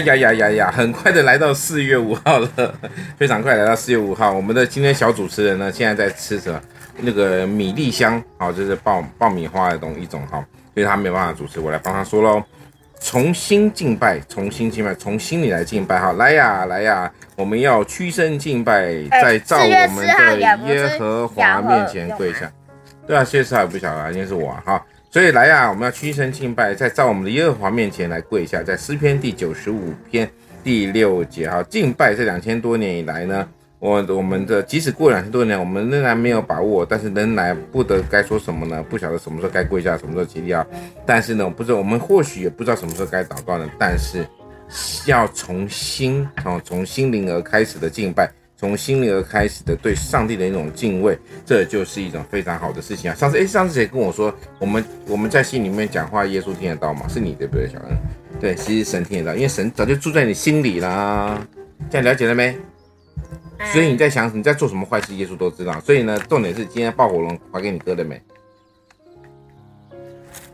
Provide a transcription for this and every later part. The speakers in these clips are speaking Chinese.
呀呀呀呀！很快的来到四月五号了，非常快来到四月五号。我们的今天小主持人呢，现在在吃什么？那个米粒香，好，这是爆爆米花的东一种哈，所以他没有办法主持，我来帮他说喽。重新敬拜，重新敬拜，从心里来敬拜哈！来呀来呀，我们要屈身敬拜，在照我们的耶和华面前跪下。对啊，谢谢还不晓得，今天是我哈。所以来呀，我们要屈身敬拜，在造我们的耶和华面前来跪下，在诗篇第九十五篇第六节哈，敬拜这两千多年以来呢。我我们的即使过两千多年，我们仍然没有把握，但是仍然不得该说什么呢？不晓得什么时候该跪下，什么时候起立啊？但是呢，不知道我们或许也不知道什么时候该祷告呢。但是要从心啊，从心灵而开始的敬拜，从心里而开始的对上帝的一种敬畏，这就是一种非常好的事情啊。上次诶，上次谁跟我说，我们我们在心里面讲话，耶稣听得到吗？是你对不对，小恩？对，其实神听得到，因为神早就住在你心里啦。这样了解了没？所以你在想你在做什么坏事，耶稣都知道。所以呢，重点是今天爆火龙还给你哥了没？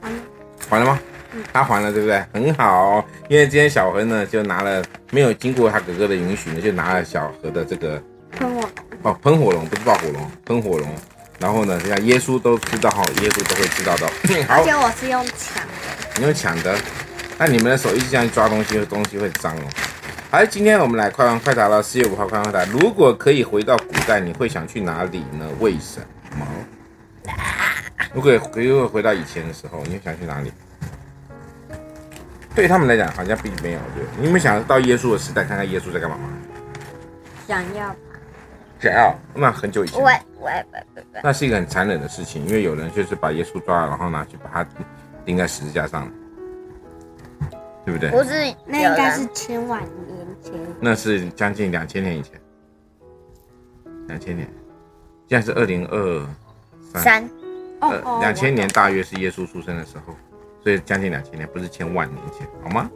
还还了吗？他还了，对不对？很好，因为今天小何呢就拿了没有经过他哥哥的允许呢，就拿了小何的这个喷火龙哦，喷火龙不是爆火龙，喷火龙。然后呢，你看耶稣都知道哈，耶稣都会知道的。好，而且我是用抢的。你用抢的？那你们的手一直这样抓东西，东西会脏哦。好，今天我们来快问快答了。四月五号快问快答，如果可以回到古代，你会想去哪里呢？为什么？如果可以回到以前的时候，你会想去哪里？对他们来讲，好像并没有。对，你们想到耶稣的时代，看看耶稣在干嘛吗？想要。想要？那很久以前。喂喂喂。那是一个很残忍的事情，因为有人就是把耶稣抓了，然后拿去把他钉在十字架上，对不对？不是，那应该是千万年前。那是将近两千年以前，两千年，现在是二零二三，哦，两千年大约是耶稣出生的时候，所以将近两千年，不是千万年前，好吗？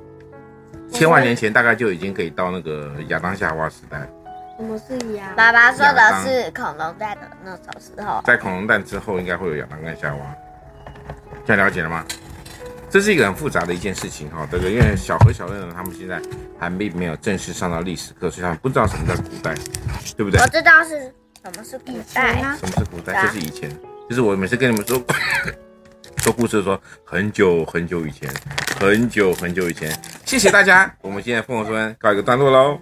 千万年前大概就已经可以到那个亚当夏娃时代。什么是亚？爸爸说的是恐龙蛋的那种时候，在恐龙蛋之后应该会有亚当跟夏娃，这样了解了吗？这是一个很复杂的一件事情哈，这个因为小何、小乐呢，他们现在还并没有正式上到历史课，所以他们不知道什么叫古代，对不对？我知道是什么是古代啊？什么是古代？就是以前，就是我每次跟你们说说故事说，很久很久以前，很久很久以前。谢谢大家，我们现在凤凰村告一个段落喽。